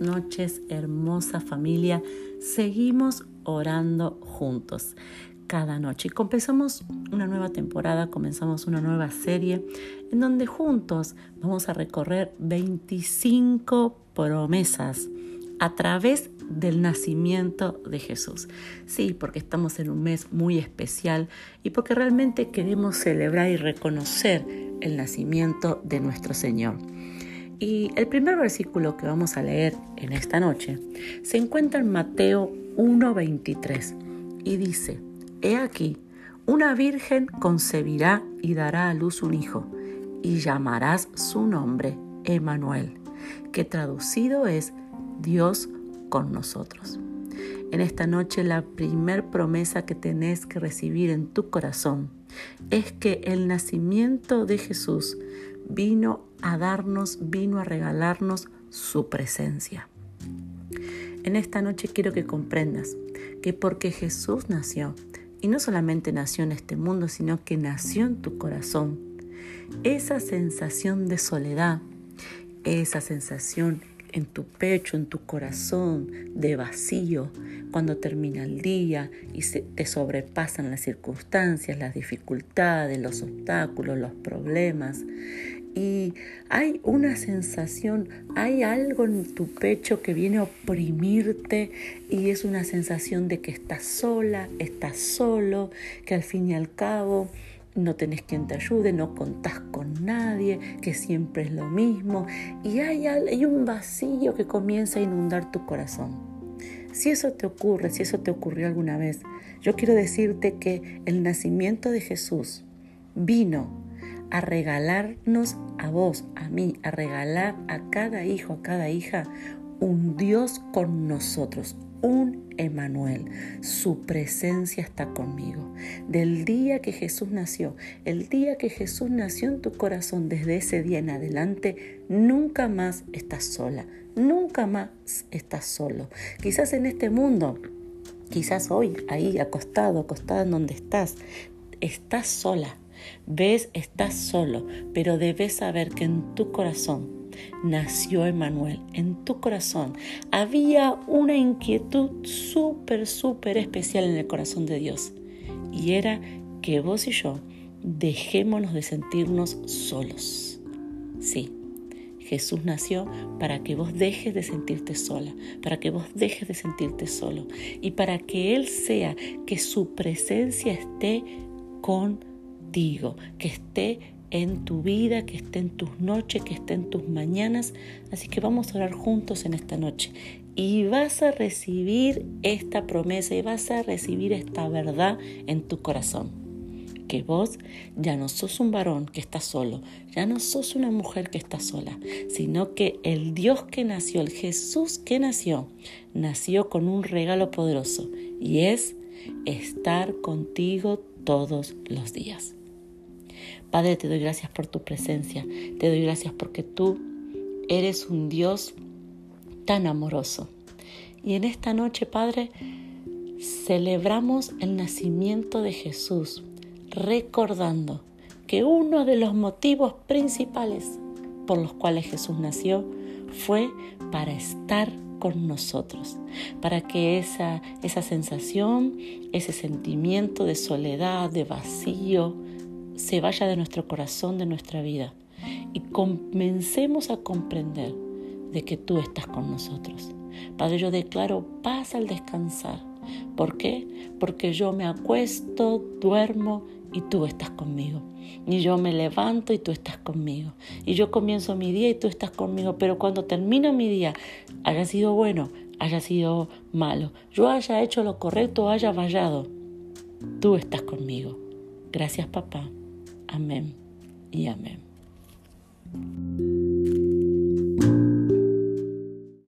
noches, hermosa familia. Seguimos orando juntos cada noche. Y comenzamos una nueva temporada, comenzamos una nueva serie en donde juntos vamos a recorrer 25 promesas a través del nacimiento de Jesús. Sí, porque estamos en un mes muy especial y porque realmente queremos celebrar y reconocer el nacimiento de nuestro Señor. Y el primer versículo que vamos a leer en esta noche se encuentra en Mateo 1:23 y dice, He aquí, una virgen concebirá y dará a luz un hijo, y llamarás su nombre Emanuel, que traducido es Dios con nosotros. En esta noche la primer promesa que tenés que recibir en tu corazón es que el nacimiento de Jesús vino a darnos, vino a regalarnos su presencia. En esta noche quiero que comprendas que porque Jesús nació, y no solamente nació en este mundo, sino que nació en tu corazón, esa sensación de soledad, esa sensación en tu pecho, en tu corazón, de vacío, cuando termina el día y se, te sobrepasan las circunstancias, las dificultades, los obstáculos, los problemas. Y hay una sensación, hay algo en tu pecho que viene a oprimirte y es una sensación de que estás sola, estás solo, que al fin y al cabo no tenés quien te ayude, no contás con nadie, que siempre es lo mismo y hay, hay un vacío que comienza a inundar tu corazón. Si eso te ocurre, si eso te ocurrió alguna vez, yo quiero decirte que el nacimiento de Jesús vino a regalarnos a vos, a mí, a regalar a cada hijo, a cada hija, un Dios con nosotros, un Emanuel. Su presencia está conmigo. Del día que Jesús nació, el día que Jesús nació en tu corazón, desde ese día en adelante, nunca más estás sola, nunca más estás solo. Quizás en este mundo, quizás hoy, ahí acostado, acostada en donde estás, estás sola. Ves, estás solo, pero debes saber que en tu corazón nació Emanuel. En tu corazón había una inquietud súper, súper especial en el corazón de Dios. Y era que vos y yo dejémonos de sentirnos solos. Sí, Jesús nació para que vos dejes de sentirte sola, para que vos dejes de sentirte solo y para que Él sea, que su presencia esté que esté en tu vida, que esté en tus noches, que esté en tus mañanas. Así que vamos a orar juntos en esta noche. Y vas a recibir esta promesa y vas a recibir esta verdad en tu corazón. Que vos ya no sos un varón que está solo, ya no sos una mujer que está sola, sino que el Dios que nació, el Jesús que nació, nació con un regalo poderoso y es estar contigo todos los días. Padre, te doy gracias por tu presencia. Te doy gracias porque tú eres un Dios tan amoroso. Y en esta noche, Padre, celebramos el nacimiento de Jesús, recordando que uno de los motivos principales por los cuales Jesús nació fue para estar con nosotros, para que esa, esa sensación, ese sentimiento de soledad, de vacío, se vaya de nuestro corazón, de nuestra vida y comencemos a comprender de que tú estás con nosotros. Padre, yo declaro paz al descansar. ¿Por qué? Porque yo me acuesto, duermo y tú estás conmigo. Y yo me levanto y tú estás conmigo. Y yo comienzo mi día y tú estás conmigo. Pero cuando termino mi día, haya sido bueno, haya sido malo, yo haya hecho lo correcto haya fallado, tú estás conmigo. Gracias papá. Amén y amén.